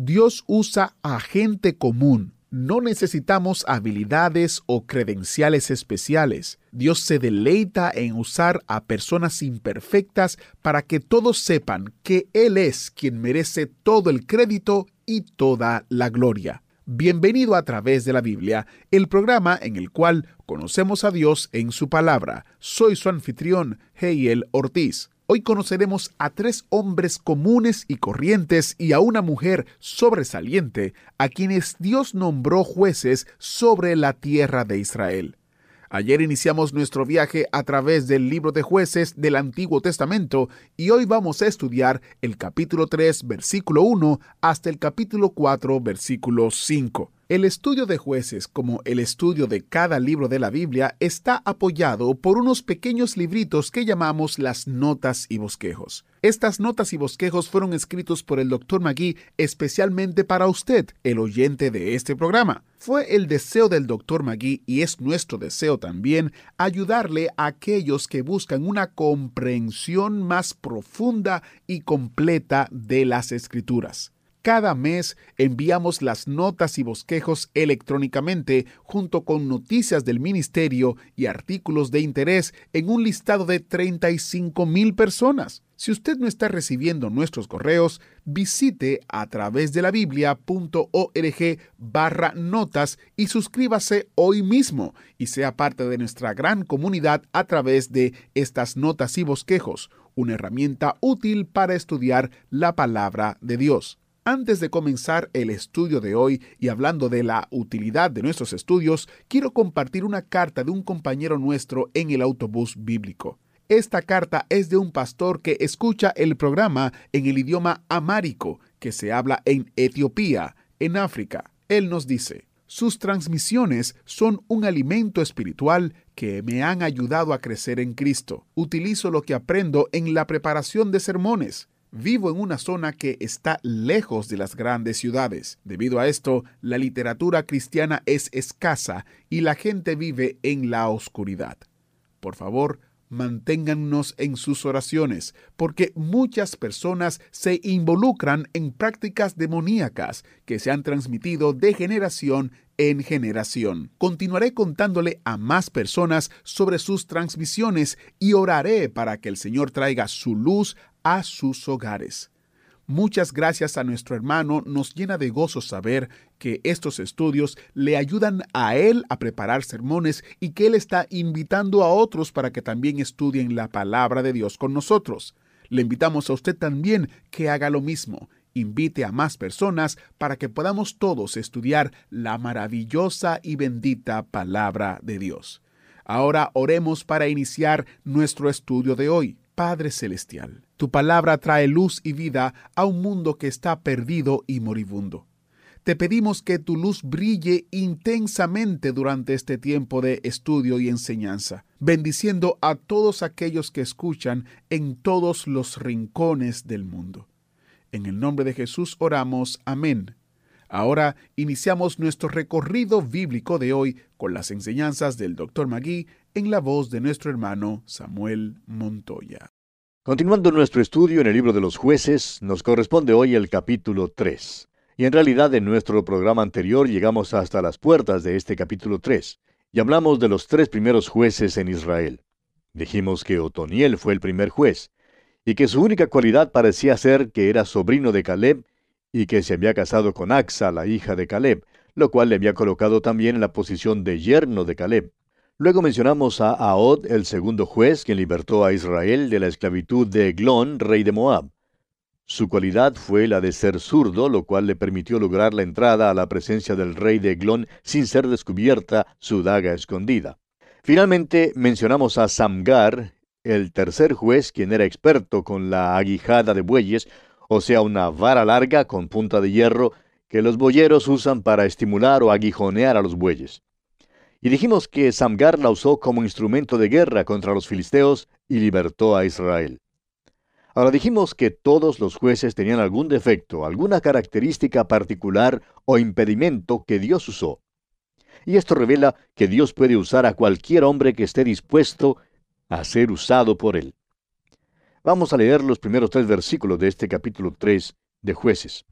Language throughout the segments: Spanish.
Dios. Usa a gente común. No necesitamos habilidades o credenciales especiales. Dios se deleita en usar a personas imperfectas para que todos sepan que Él es quien merece todo el crédito y toda la gloria. Bienvenido a través de la Biblia, el programa en el cual conocemos a Dios en su palabra. Soy su anfitrión, Heiel Ortiz. Hoy conoceremos a tres hombres comunes y corrientes y a una mujer sobresaliente a quienes Dios nombró jueces sobre la tierra de Israel. Ayer iniciamos nuestro viaje a través del libro de jueces del Antiguo Testamento y hoy vamos a estudiar el capítulo 3, versículo 1 hasta el capítulo 4, versículo 5. El estudio de jueces, como el estudio de cada libro de la Biblia, está apoyado por unos pequeños libritos que llamamos las notas y bosquejos. Estas notas y bosquejos fueron escritos por el Dr. Magui especialmente para usted, el oyente de este programa. Fue el deseo del Dr. Magui y es nuestro deseo también ayudarle a aquellos que buscan una comprensión más profunda y completa de las escrituras. Cada mes enviamos las notas y bosquejos electrónicamente junto con noticias del ministerio y artículos de interés en un listado de 35 mil personas. Si usted no está recibiendo nuestros correos, visite a través de la biblia.org barra notas y suscríbase hoy mismo y sea parte de nuestra gran comunidad a través de estas notas y bosquejos, una herramienta útil para estudiar la palabra de Dios. Antes de comenzar el estudio de hoy y hablando de la utilidad de nuestros estudios, quiero compartir una carta de un compañero nuestro en el autobús bíblico. Esta carta es de un pastor que escucha el programa en el idioma amárico que se habla en Etiopía, en África. Él nos dice, sus transmisiones son un alimento espiritual que me han ayudado a crecer en Cristo. Utilizo lo que aprendo en la preparación de sermones. Vivo en una zona que está lejos de las grandes ciudades. Debido a esto, la literatura cristiana es escasa y la gente vive en la oscuridad. Por favor, manténgannos en sus oraciones, porque muchas personas se involucran en prácticas demoníacas que se han transmitido de generación en generación. Continuaré contándole a más personas sobre sus transmisiones y oraré para que el Señor traiga su luz a sus hogares. Muchas gracias a nuestro hermano, nos llena de gozo saber que estos estudios le ayudan a él a preparar sermones y que él está invitando a otros para que también estudien la palabra de Dios con nosotros. Le invitamos a usted también que haga lo mismo. Invite a más personas para que podamos todos estudiar la maravillosa y bendita palabra de Dios. Ahora oremos para iniciar nuestro estudio de hoy. Padre Celestial, tu palabra trae luz y vida a un mundo que está perdido y moribundo. Te pedimos que tu luz brille intensamente durante este tiempo de estudio y enseñanza, bendiciendo a todos aquellos que escuchan en todos los rincones del mundo. En el nombre de Jesús oramos. Amén. Ahora iniciamos nuestro recorrido bíblico de hoy con las enseñanzas del Dr. Magui en la voz de nuestro hermano Samuel Montoya. Continuando nuestro estudio en el libro de los jueces, nos corresponde hoy el capítulo 3. Y en realidad en nuestro programa anterior llegamos hasta las puertas de este capítulo 3 y hablamos de los tres primeros jueces en Israel. Dijimos que Otoniel fue el primer juez y que su única cualidad parecía ser que era sobrino de Caleb y que se había casado con Axa, la hija de Caleb, lo cual le había colocado también en la posición de yerno de Caleb. Luego mencionamos a Ahod, el segundo juez, quien libertó a Israel de la esclavitud de Eglón, rey de Moab. Su cualidad fue la de ser zurdo, lo cual le permitió lograr la entrada a la presencia del rey de Eglón sin ser descubierta su daga escondida. Finalmente mencionamos a Samgar, el tercer juez, quien era experto con la aguijada de bueyes, o sea, una vara larga con punta de hierro que los boyeros usan para estimular o aguijonear a los bueyes. Y dijimos que Samgar la usó como instrumento de guerra contra los filisteos y libertó a Israel. Ahora dijimos que todos los jueces tenían algún defecto, alguna característica particular o impedimento que Dios usó. Y esto revela que Dios puede usar a cualquier hombre que esté dispuesto a ser usado por él. Vamos a leer los primeros tres versículos de este capítulo 3 de jueces.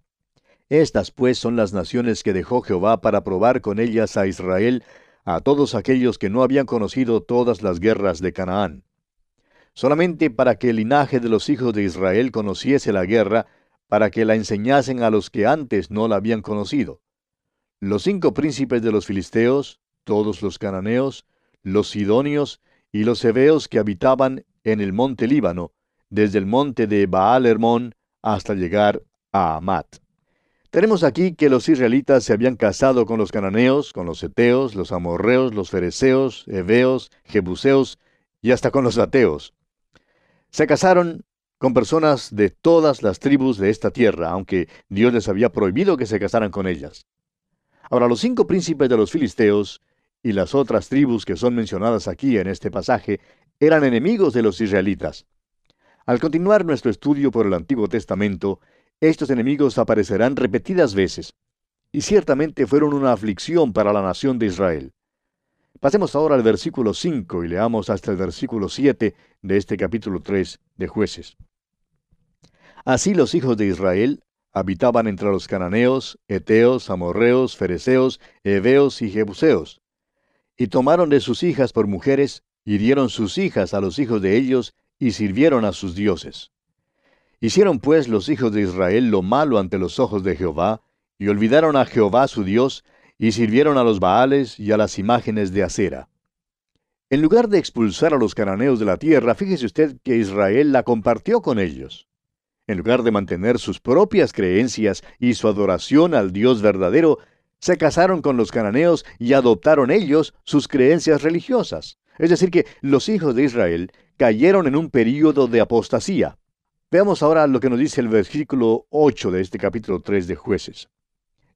Estas pues son las naciones que dejó Jehová para probar con ellas a Israel, a todos aquellos que no habían conocido todas las guerras de Canaán. Solamente para que el linaje de los hijos de Israel conociese la guerra, para que la enseñasen a los que antes no la habían conocido. Los cinco príncipes de los filisteos, todos los cananeos, los sidonios y los heveos que habitaban en el monte Líbano, desde el monte de Baal Hermón hasta llegar a Amat. Tenemos aquí que los israelitas se habían casado con los cananeos, con los eteos, los amorreos, los fereceos, heveos, jebuseos y hasta con los ateos. Se casaron con personas de todas las tribus de esta tierra, aunque Dios les había prohibido que se casaran con ellas. Ahora, los cinco príncipes de los filisteos y las otras tribus que son mencionadas aquí en este pasaje eran enemigos de los israelitas. Al continuar nuestro estudio por el Antiguo Testamento, estos enemigos aparecerán repetidas veces, y ciertamente fueron una aflicción para la nación de Israel. Pasemos ahora al versículo 5 y leamos hasta el versículo 7 de este capítulo 3 de jueces. Así los hijos de Israel habitaban entre los cananeos, eteos, amorreos, fereceos, heveos y jebuseos. Y tomaron de sus hijas por mujeres, y dieron sus hijas a los hijos de ellos, y sirvieron a sus dioses. Hicieron pues los hijos de Israel lo malo ante los ojos de Jehová, y olvidaron a Jehová su Dios, y sirvieron a los Baales y a las imágenes de acera. En lugar de expulsar a los cananeos de la tierra, fíjese usted que Israel la compartió con ellos. En lugar de mantener sus propias creencias y su adoración al Dios verdadero, se casaron con los cananeos y adoptaron ellos sus creencias religiosas. Es decir, que los hijos de Israel cayeron en un período de apostasía. Veamos ahora lo que nos dice el versículo 8 de este capítulo 3 de jueces.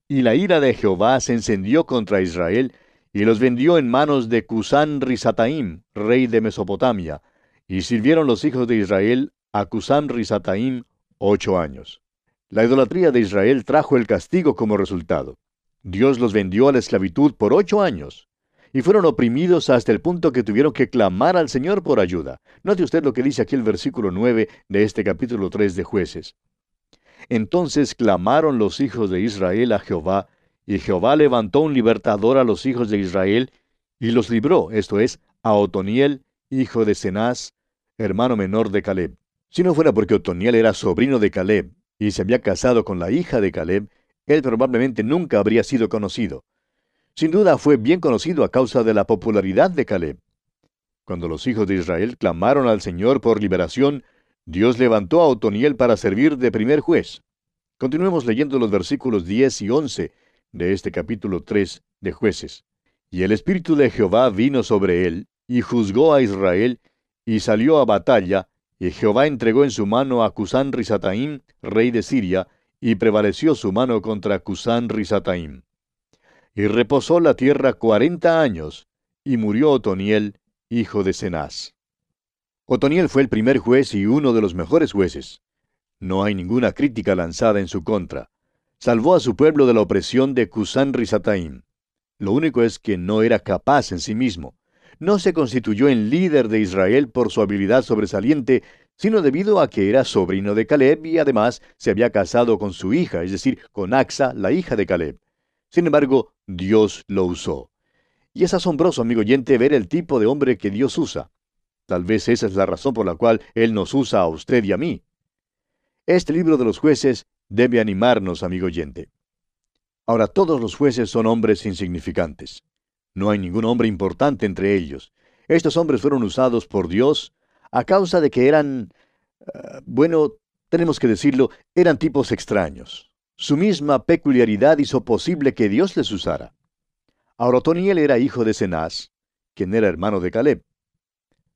Y la ira de Jehová se encendió contra Israel, y los vendió en manos de Cusán Risataim, rey de Mesopotamia, y sirvieron los hijos de Israel a Cusán Risataim ocho años. La idolatría de Israel trajo el castigo como resultado. Dios los vendió a la esclavitud por ocho años y fueron oprimidos hasta el punto que tuvieron que clamar al Señor por ayuda. Note usted lo que dice aquí el versículo 9 de este capítulo 3 de jueces. Entonces clamaron los hijos de Israel a Jehová, y Jehová levantó un libertador a los hijos de Israel, y los libró, esto es, a Otoniel, hijo de Cenaz, hermano menor de Caleb. Si no fuera porque Otoniel era sobrino de Caleb, y se había casado con la hija de Caleb, él probablemente nunca habría sido conocido. Sin duda fue bien conocido a causa de la popularidad de Caleb. Cuando los hijos de Israel clamaron al Señor por liberación, Dios levantó a Otoniel para servir de primer juez. Continuemos leyendo los versículos 10 y 11 de este capítulo 3 de jueces. Y el Espíritu de Jehová vino sobre él, y juzgó a Israel, y salió a batalla, y Jehová entregó en su mano a Cusán Risataim, rey de Siria, y prevaleció su mano contra Cusán Risataim y reposó la tierra cuarenta años, y murió Otoniel, hijo de Cenaz. Otoniel fue el primer juez y uno de los mejores jueces. No hay ninguna crítica lanzada en su contra. Salvó a su pueblo de la opresión de Cusán Risataim. Lo único es que no era capaz en sí mismo. No se constituyó en líder de Israel por su habilidad sobresaliente, sino debido a que era sobrino de Caleb y además se había casado con su hija, es decir, con Axa, la hija de Caleb. Sin embargo, Dios lo usó. Y es asombroso, amigo oyente, ver el tipo de hombre que Dios usa. Tal vez esa es la razón por la cual Él nos usa a usted y a mí. Este libro de los jueces debe animarnos, amigo oyente. Ahora, todos los jueces son hombres insignificantes. No hay ningún hombre importante entre ellos. Estos hombres fueron usados por Dios a causa de que eran, uh, bueno, tenemos que decirlo, eran tipos extraños. Su misma peculiaridad hizo posible que Dios les usara. Ahora Otoniel era hijo de Cenaz, quien era hermano de Caleb.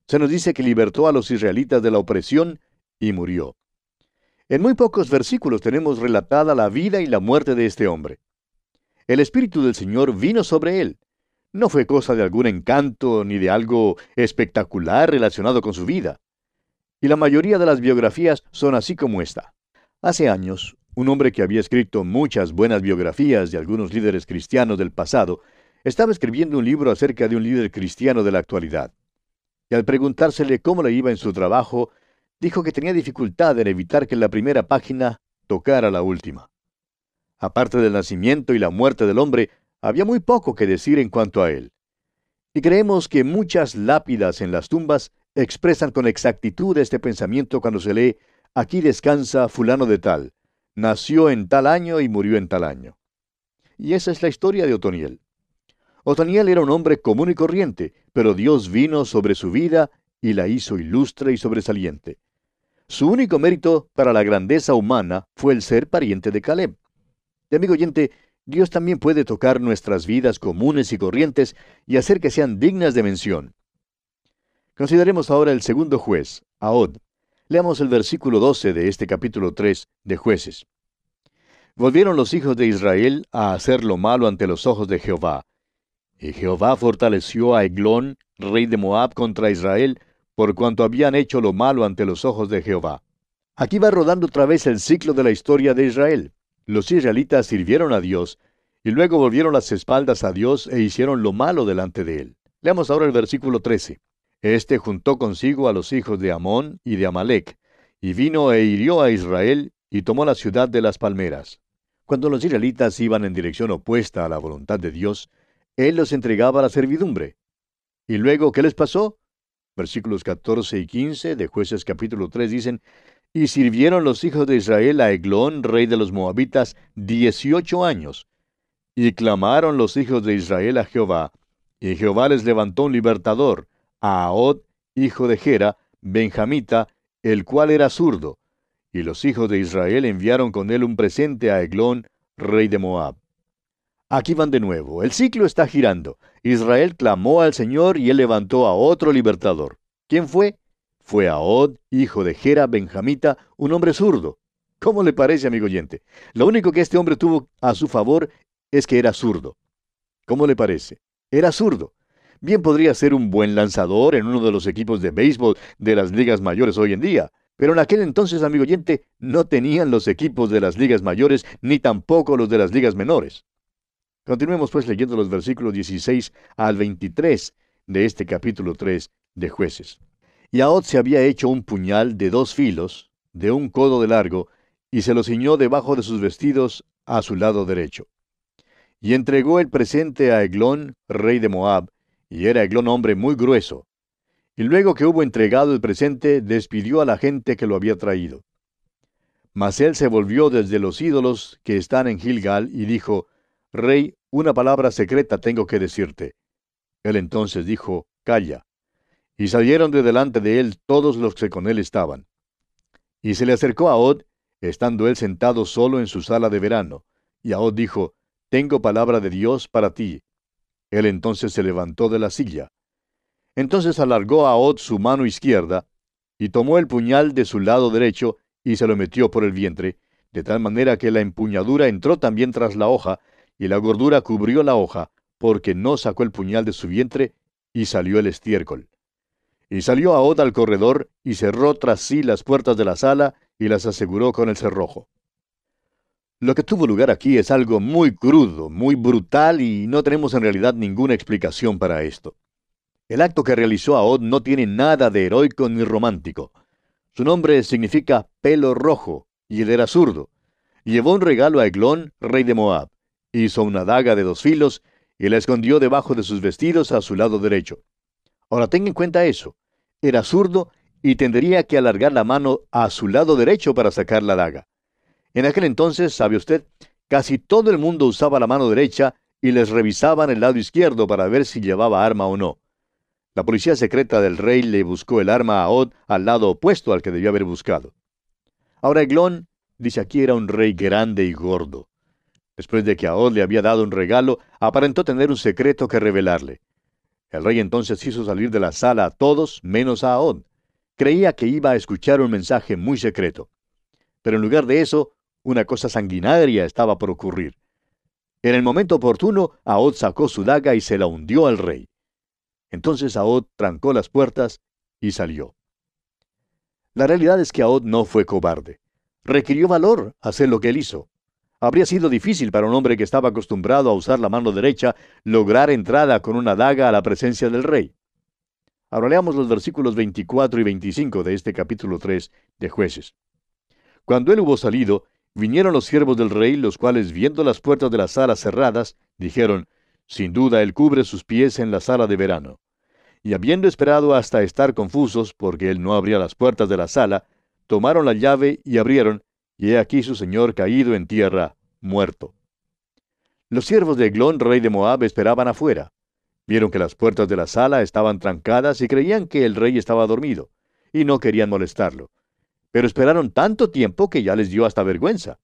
Se nos dice que libertó a los israelitas de la opresión y murió. En muy pocos versículos tenemos relatada la vida y la muerte de este hombre. El Espíritu del Señor vino sobre él. No fue cosa de algún encanto ni de algo espectacular relacionado con su vida. Y la mayoría de las biografías son así como esta. Hace años, un hombre que había escrito muchas buenas biografías de algunos líderes cristianos del pasado, estaba escribiendo un libro acerca de un líder cristiano de la actualidad. Y al preguntársele cómo le iba en su trabajo, dijo que tenía dificultad en evitar que la primera página tocara la última. Aparte del nacimiento y la muerte del hombre, había muy poco que decir en cuanto a él. Y creemos que muchas lápidas en las tumbas expresan con exactitud este pensamiento cuando se lee, aquí descansa fulano de tal, nació en tal año y murió en tal año. Y esa es la historia de Otoniel. Otoniel era un hombre común y corriente, pero Dios vino sobre su vida y la hizo ilustre y sobresaliente. Su único mérito para la grandeza humana fue el ser pariente de Caleb. De amigo oyente, Dios también puede tocar nuestras vidas comunes y corrientes y hacer que sean dignas de mención. Consideremos ahora el segundo juez, Ahod. Leamos el versículo 12 de este capítulo 3 de jueces. Volvieron los hijos de Israel a hacer lo malo ante los ojos de Jehová, y Jehová fortaleció a Eglón, rey de Moab, contra Israel, por cuanto habían hecho lo malo ante los ojos de Jehová. Aquí va rodando otra vez el ciclo de la historia de Israel. Los israelitas sirvieron a Dios, y luego volvieron las espaldas a Dios e hicieron lo malo delante de él. Leamos ahora el versículo 13. Este juntó consigo a los hijos de Amón y de Amalek, y vino e hirió a Israel, y tomó la ciudad de las palmeras. Cuando los israelitas iban en dirección opuesta a la voluntad de Dios, él los entregaba a la servidumbre. ¿Y luego qué les pasó? Versículos 14 y 15 de jueces capítulo 3 dicen, Y sirvieron los hijos de Israel a Eglón, rey de los moabitas, dieciocho años. Y clamaron los hijos de Israel a Jehová, y Jehová les levantó un libertador, a hijo de Gera, benjamita, el cual era zurdo. Y los hijos de Israel enviaron con él un presente a Eglón, rey de Moab. Aquí van de nuevo. El ciclo está girando. Israel clamó al Señor y él levantó a otro libertador. ¿Quién fue? Fue Ahod, hijo de Gera Benjamita, un hombre zurdo. ¿Cómo le parece, amigo oyente? Lo único que este hombre tuvo a su favor es que era zurdo. ¿Cómo le parece? Era zurdo. Bien podría ser un buen lanzador en uno de los equipos de béisbol de las ligas mayores hoy en día. Pero en aquel entonces, amigo oyente, no tenían los equipos de las ligas mayores ni tampoco los de las ligas menores. Continuemos pues leyendo los versículos 16 al 23 de este capítulo 3 de jueces. Y Ahod se había hecho un puñal de dos filos, de un codo de largo, y se lo ciñó debajo de sus vestidos a su lado derecho. Y entregó el presente a Eglón, rey de Moab, y era Eglón hombre muy grueso. Y luego que hubo entregado el presente, despidió a la gente que lo había traído. Mas él se volvió desde los ídolos que están en Gilgal y dijo, Rey, una palabra secreta tengo que decirte. Él entonces dijo, Calla. Y salieron de delante de él todos los que con él estaban. Y se le acercó a Od, estando él sentado solo en su sala de verano. Y Od dijo, Tengo palabra de Dios para ti. Él entonces se levantó de la silla. Entonces alargó a Od su mano izquierda, y tomó el puñal de su lado derecho, y se lo metió por el vientre, de tal manera que la empuñadura entró también tras la hoja, y la gordura cubrió la hoja, porque no sacó el puñal de su vientre, y salió el estiércol. Y salió Ahod al corredor, y cerró tras sí las puertas de la sala, y las aseguró con el cerrojo. Lo que tuvo lugar aquí es algo muy crudo, muy brutal, y no tenemos en realidad ninguna explicación para esto. El acto que realizó Ahod no tiene nada de heroico ni romántico. Su nombre significa pelo rojo, y él era zurdo. Llevó un regalo a Eglón, rey de Moab. Hizo una daga de dos filos y la escondió debajo de sus vestidos a su lado derecho. Ahora tenga en cuenta eso. Era zurdo y tendría que alargar la mano a su lado derecho para sacar la daga. En aquel entonces, sabe usted, casi todo el mundo usaba la mano derecha y les revisaban el lado izquierdo para ver si llevaba arma o no. La policía secreta del rey le buscó el arma a Od al lado opuesto al que debió haber buscado. Ahora Eglón dice aquí era un rey grande y gordo. Después de que Ahod le había dado un regalo, aparentó tener un secreto que revelarle. El rey entonces hizo salir de la sala a todos menos a Ahod. Creía que iba a escuchar un mensaje muy secreto. Pero en lugar de eso, una cosa sanguinaria estaba por ocurrir. En el momento oportuno, Ahod sacó su daga y se la hundió al rey. Entonces Ahod trancó las puertas y salió. La realidad es que Ahod no fue cobarde. Requirió valor hacer lo que él hizo. Habría sido difícil para un hombre que estaba acostumbrado a usar la mano derecha lograr entrada con una daga a la presencia del rey. Ahora leamos los versículos 24 y 25 de este capítulo 3 de jueces. Cuando él hubo salido, vinieron los siervos del rey, los cuales, viendo las puertas de la sala cerradas, dijeron, Sin duda él cubre sus pies en la sala de verano. Y habiendo esperado hasta estar confusos, porque él no abría las puertas de la sala, tomaron la llave y abrieron, y he aquí su señor caído en tierra, muerto. Los siervos de Eglón, rey de Moab, esperaban afuera. Vieron que las puertas de la sala estaban trancadas y creían que el rey estaba dormido, y no querían molestarlo. Pero esperaron tanto tiempo que ya les dio hasta vergüenza.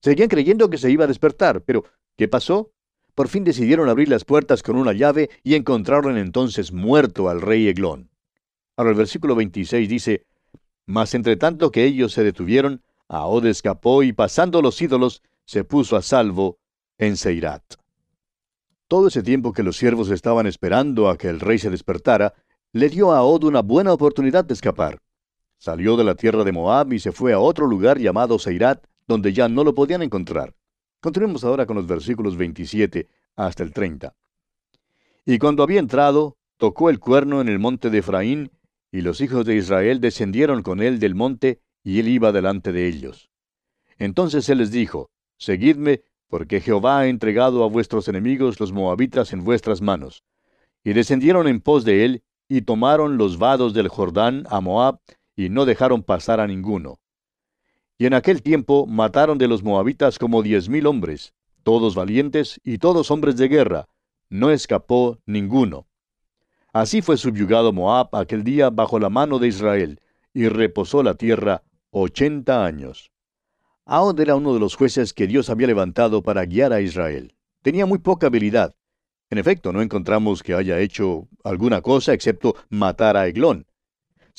Seguían creyendo que se iba a despertar, pero ¿qué pasó? Por fin decidieron abrir las puertas con una llave y encontraron entonces muerto al rey Eglón. Ahora el versículo 26 dice, Mas entre tanto que ellos se detuvieron, Ahod escapó y pasando los ídolos, se puso a salvo en Seirat. Todo ese tiempo que los siervos estaban esperando a que el rey se despertara, le dio a Ahod una buena oportunidad de escapar. Salió de la tierra de Moab y se fue a otro lugar llamado Seirat, donde ya no lo podían encontrar. Continuemos ahora con los versículos 27 hasta el 30. Y cuando había entrado, tocó el cuerno en el monte de Efraín, y los hijos de Israel descendieron con él del monte, y él iba delante de ellos. Entonces él les dijo, Seguidme, porque Jehová ha entregado a vuestros enemigos los moabitas en vuestras manos. Y descendieron en pos de él, y tomaron los vados del Jordán a Moab, y no dejaron pasar a ninguno. Y en aquel tiempo mataron de los moabitas como diez mil hombres, todos valientes y todos hombres de guerra, no escapó ninguno. Así fue subyugado Moab aquel día bajo la mano de Israel, y reposó la tierra ochenta años. Ahod era uno de los jueces que Dios había levantado para guiar a Israel. Tenía muy poca habilidad. En efecto, no encontramos que haya hecho alguna cosa excepto matar a Eglón.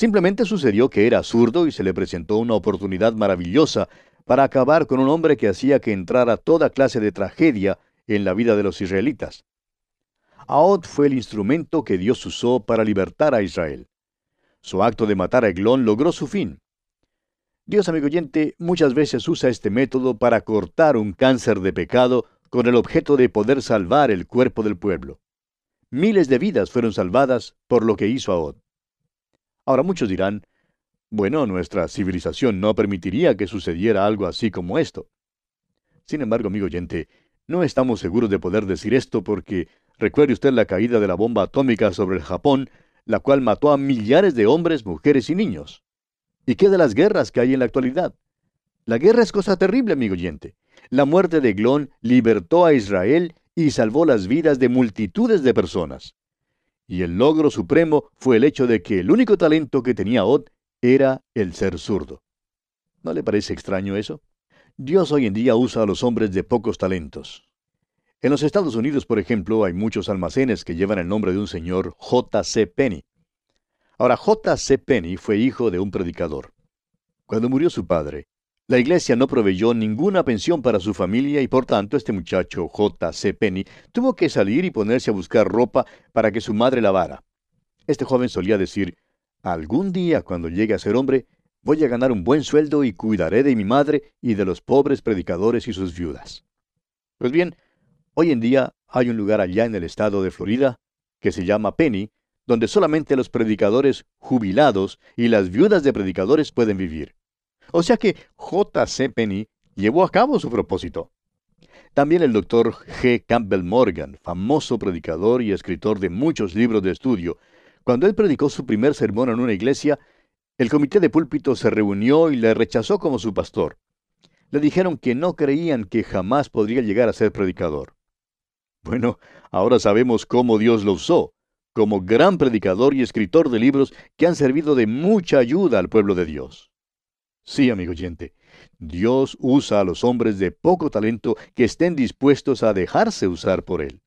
Simplemente sucedió que era zurdo y se le presentó una oportunidad maravillosa para acabar con un hombre que hacía que entrara toda clase de tragedia en la vida de los israelitas. Ahod fue el instrumento que Dios usó para libertar a Israel. Su acto de matar a Eglón logró su fin. Dios, amigo oyente, muchas veces usa este método para cortar un cáncer de pecado con el objeto de poder salvar el cuerpo del pueblo. Miles de vidas fueron salvadas por lo que hizo Ahod. Ahora muchos dirán, bueno, nuestra civilización no permitiría que sucediera algo así como esto. Sin embargo, amigo oyente, no estamos seguros de poder decir esto porque recuerde usted la caída de la bomba atómica sobre el Japón la cual mató a millares de hombres, mujeres y niños. ¿Y qué de las guerras que hay en la actualidad? La guerra es cosa terrible, amigo oyente. La muerte de Glón libertó a Israel y salvó las vidas de multitudes de personas. Y el logro supremo fue el hecho de que el único talento que tenía Od era el ser zurdo. ¿No le parece extraño eso? Dios hoy en día usa a los hombres de pocos talentos. En los Estados Unidos, por ejemplo, hay muchos almacenes que llevan el nombre de un señor J.C. Penny. Ahora, J.C. Penny fue hijo de un predicador. Cuando murió su padre, la iglesia no proveyó ninguna pensión para su familia y por tanto este muchacho J.C. Penny tuvo que salir y ponerse a buscar ropa para que su madre lavara. Este joven solía decir, algún día cuando llegue a ser hombre, voy a ganar un buen sueldo y cuidaré de mi madre y de los pobres predicadores y sus viudas. Pues bien, Hoy en día hay un lugar allá en el estado de Florida que se llama Penny, donde solamente los predicadores jubilados y las viudas de predicadores pueden vivir. O sea que J.C. Penny llevó a cabo su propósito. También el doctor G. Campbell Morgan, famoso predicador y escritor de muchos libros de estudio, cuando él predicó su primer sermón en una iglesia, el comité de púlpito se reunió y le rechazó como su pastor. Le dijeron que no creían que jamás podría llegar a ser predicador. Bueno, ahora sabemos cómo Dios lo usó, como gran predicador y escritor de libros que han servido de mucha ayuda al pueblo de Dios. Sí, amigo oyente, Dios usa a los hombres de poco talento que estén dispuestos a dejarse usar por Él.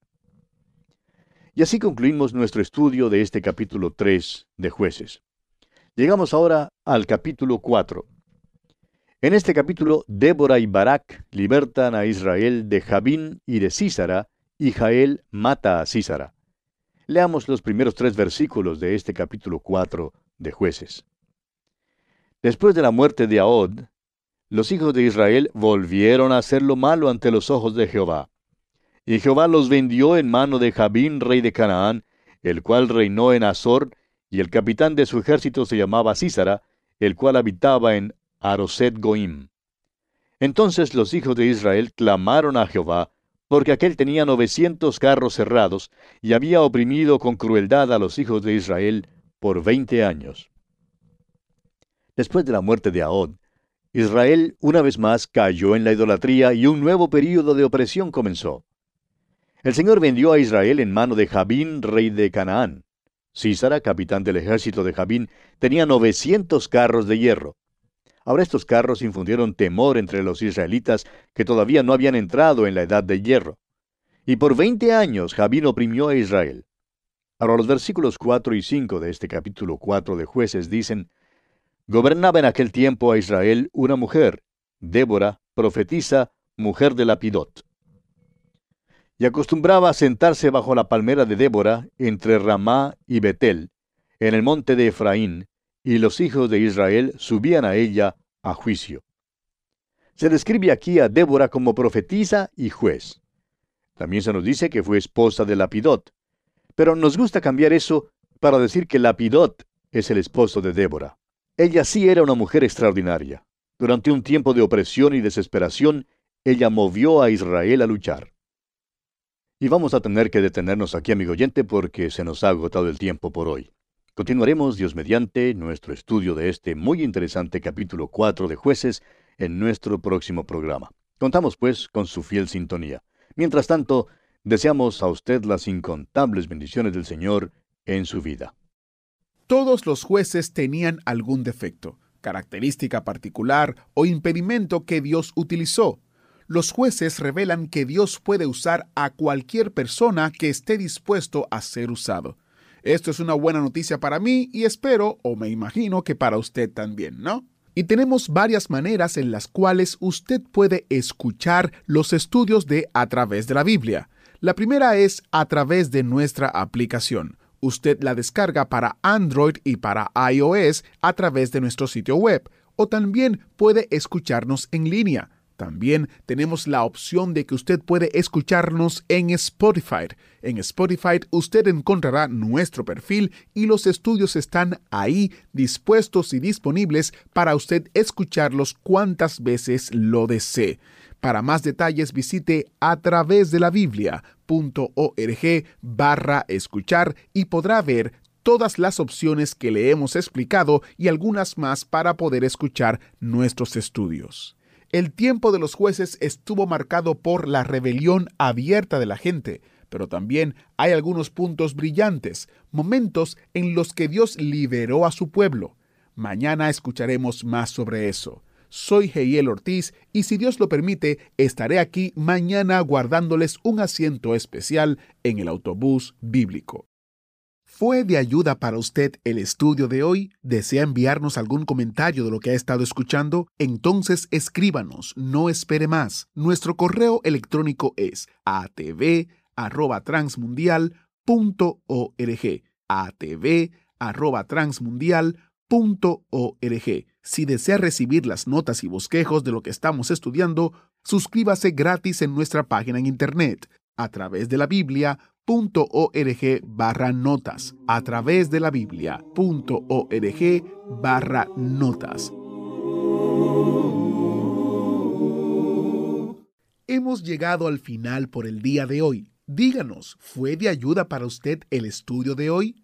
Y así concluimos nuestro estudio de este capítulo 3 de jueces. Llegamos ahora al capítulo 4. En este capítulo, Débora y Barak libertan a Israel de Jabín y de Císara, y Jael mata a Císara. Leamos los primeros tres versículos de este capítulo 4 de jueces. Después de la muerte de Ahod, los hijos de Israel volvieron a hacer lo malo ante los ojos de Jehová. Y Jehová los vendió en mano de Jabín, rey de Canaán, el cual reinó en Azor, y el capitán de su ejército se llamaba Císara, el cual habitaba en Aroset Goim. Entonces los hijos de Israel clamaron a Jehová, porque aquel tenía novecientos carros cerrados, y había oprimido con crueldad a los hijos de Israel por veinte años. Después de la muerte de Ahod, Israel una vez más cayó en la idolatría y un nuevo período de opresión comenzó. El Señor vendió a Israel en mano de Jabín, rey de Canaán. Císara, capitán del ejército de Jabín, tenía novecientos carros de hierro. Ahora estos carros infundieron temor entre los israelitas que todavía no habían entrado en la edad de hierro. Y por veinte años Jabín oprimió a Israel. Ahora los versículos 4 y 5 de este capítulo 4 de jueces dicen, Gobernaba en aquel tiempo a Israel una mujer, Débora, profetisa, mujer de Lapidot. Y acostumbraba a sentarse bajo la palmera de Débora, entre Ramá y Betel, en el monte de Efraín, y los hijos de Israel subían a ella a juicio. Se describe aquí a Débora como profetisa y juez. También se nos dice que fue esposa de Lapidot. Pero nos gusta cambiar eso para decir que Lapidot es el esposo de Débora. Ella sí era una mujer extraordinaria. Durante un tiempo de opresión y desesperación, ella movió a Israel a luchar. Y vamos a tener que detenernos aquí, amigo oyente, porque se nos ha agotado el tiempo por hoy. Continuaremos, Dios mediante, nuestro estudio de este muy interesante capítulo 4 de jueces en nuestro próximo programa. Contamos, pues, con su fiel sintonía. Mientras tanto, deseamos a usted las incontables bendiciones del Señor en su vida. Todos los jueces tenían algún defecto, característica particular o impedimento que Dios utilizó. Los jueces revelan que Dios puede usar a cualquier persona que esté dispuesto a ser usado. Esto es una buena noticia para mí y espero o me imagino que para usted también, ¿no? Y tenemos varias maneras en las cuales usted puede escuchar los estudios de A través de la Biblia. La primera es a través de nuestra aplicación usted la descarga para Android y para iOS a través de nuestro sitio web o también puede escucharnos en línea. También tenemos la opción de que usted puede escucharnos en Spotify. En Spotify usted encontrará nuestro perfil y los estudios están ahí dispuestos y disponibles para usted escucharlos cuantas veces lo desee. Para más detalles visite a través de la Biblia.org barra escuchar y podrá ver todas las opciones que le hemos explicado y algunas más para poder escuchar nuestros estudios. El tiempo de los jueces estuvo marcado por la rebelión abierta de la gente, pero también hay algunos puntos brillantes, momentos en los que Dios liberó a su pueblo. Mañana escucharemos más sobre eso. Soy Heiel Ortiz y si Dios lo permite, estaré aquí mañana guardándoles un asiento especial en el autobús bíblico. ¿Fue de ayuda para usted el estudio de hoy? ¿Desea enviarnos algún comentario de lo que ha estado escuchando? Entonces escríbanos, no espere más. Nuestro correo electrónico es atv@transmundial.org. atv@transmundial.org. Si desea recibir las notas y bosquejos de lo que estamos estudiando, suscríbase gratis en nuestra página en internet a través de la biblia.org barra notas a través de la biblia.org barra notas. Hemos llegado al final por el día de hoy. Díganos, ¿fue de ayuda para usted el estudio de hoy?